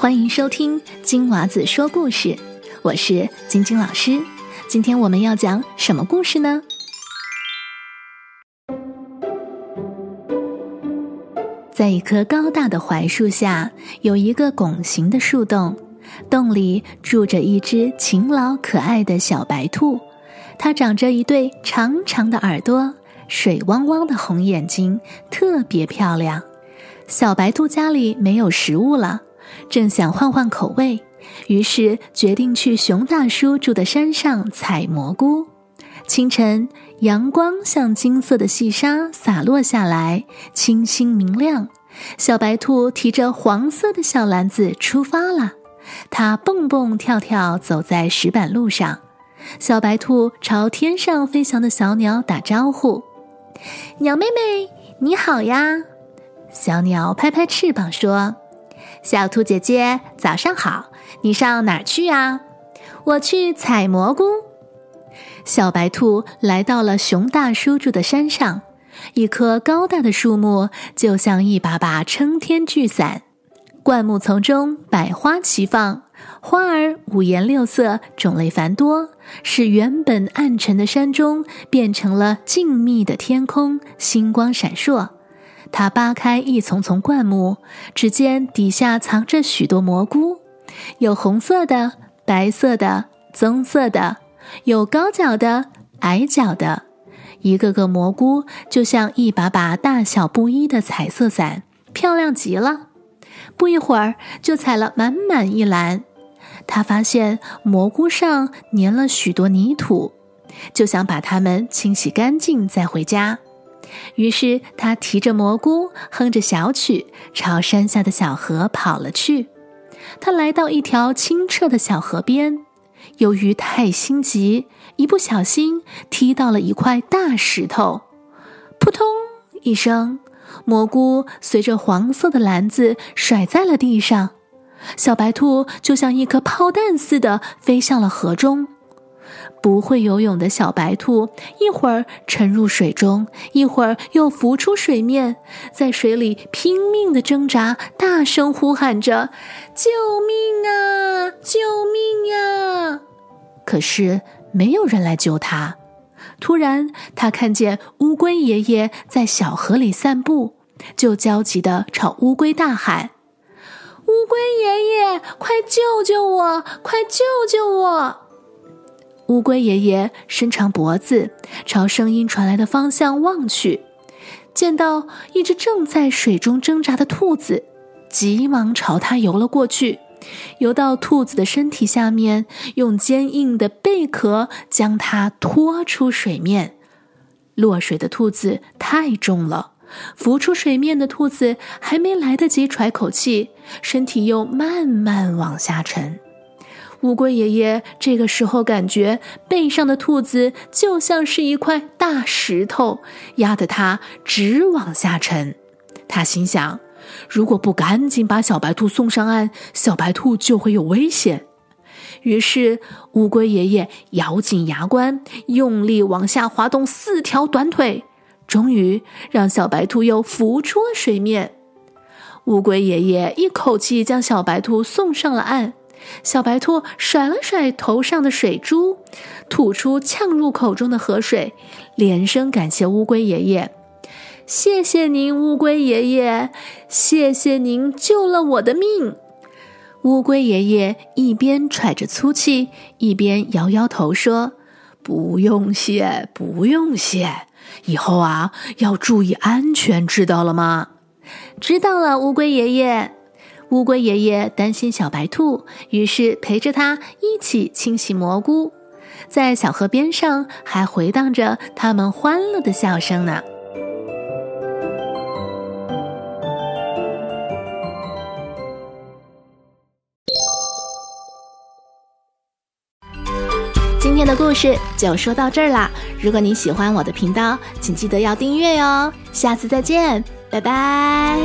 欢迎收听金娃子说故事，我是晶晶老师。今天我们要讲什么故事呢？在一棵高大的槐树下，有一个拱形的树洞，洞里住着一只勤劳可爱的小白兔，它长着一对长长的耳朵，水汪汪的红眼睛，特别漂亮。小白兔家里没有食物了。正想换换口味，于是决定去熊大叔住的山上采蘑菇。清晨，阳光像金色的细沙洒落下来，清新明亮。小白兔提着黄色的小篮子出发了。它蹦蹦跳跳走在石板路上。小白兔朝天上飞翔的小鸟打招呼：“鸟妹妹，你好呀！”小鸟拍拍翅膀说。小兔姐姐，早上好！你上哪儿去啊？我去采蘑菇。小白兔来到了熊大叔住的山上，一棵高大的树木就像一把把撑天巨伞，灌木丛中百花齐放，花儿五颜六色，种类繁多，使原本暗沉的山中变成了静谧的天空，星光闪烁。他扒开一丛丛灌木，只见底下藏着许多蘑菇，有红色的、白色的、棕色的，有高脚的、矮脚的。一个个蘑菇就像一把把大小不一的彩色伞，漂亮极了。不一会儿，就采了满满一篮。他发现蘑菇上粘了许多泥土，就想把它们清洗干净再回家。于是他提着蘑菇，哼着小曲，朝山下的小河跑了去。他来到一条清澈的小河边，由于太心急，一不小心踢到了一块大石头，扑通一声，蘑菇随着黄色的篮子甩在了地上。小白兔就像一颗炮弹似的飞向了河中。不会游泳的小白兔，一会儿沉入水中，一会儿又浮出水面，在水里拼命的挣扎，大声呼喊着：“救命啊！救命呀！”可是没有人来救它。突然，他看见乌龟爷爷在小河里散步，就焦急地朝乌龟大喊：“乌龟爷爷，快救救我！快救救我！”乌龟爷爷伸长脖子，朝声音传来的方向望去，见到一只正在水中挣扎的兔子，急忙朝它游了过去，游到兔子的身体下面，用坚硬的贝壳将它拖出水面。落水的兔子太重了，浮出水面的兔子还没来得及喘口气，身体又慢慢往下沉。乌龟爷爷这个时候感觉背上的兔子就像是一块大石头，压得他直往下沉。他心想：如果不赶紧把小白兔送上岸，小白兔就会有危险。于是，乌龟爷爷咬紧牙关，用力往下滑动四条短腿，终于让小白兔又浮出了水面。乌龟爷爷一口气将小白兔送上了岸。小白兔甩了甩头上的水珠，吐出呛入口中的河水，连声感谢乌龟爷爷：“谢谢您，乌龟爷爷，谢谢您救了我的命。”乌龟爷爷一边喘着粗气，一边摇摇头说：“不用谢，不用谢，以后啊要注意安全，知道了吗？”“知道了，乌龟爷爷。”乌龟爷爷担心小白兔，于是陪着它一起清洗蘑菇，在小河边上还回荡着他们欢乐的笑声呢。今天的故事就说到这儿啦！如果你喜欢我的频道，请记得要订阅哟。下次再见，拜拜。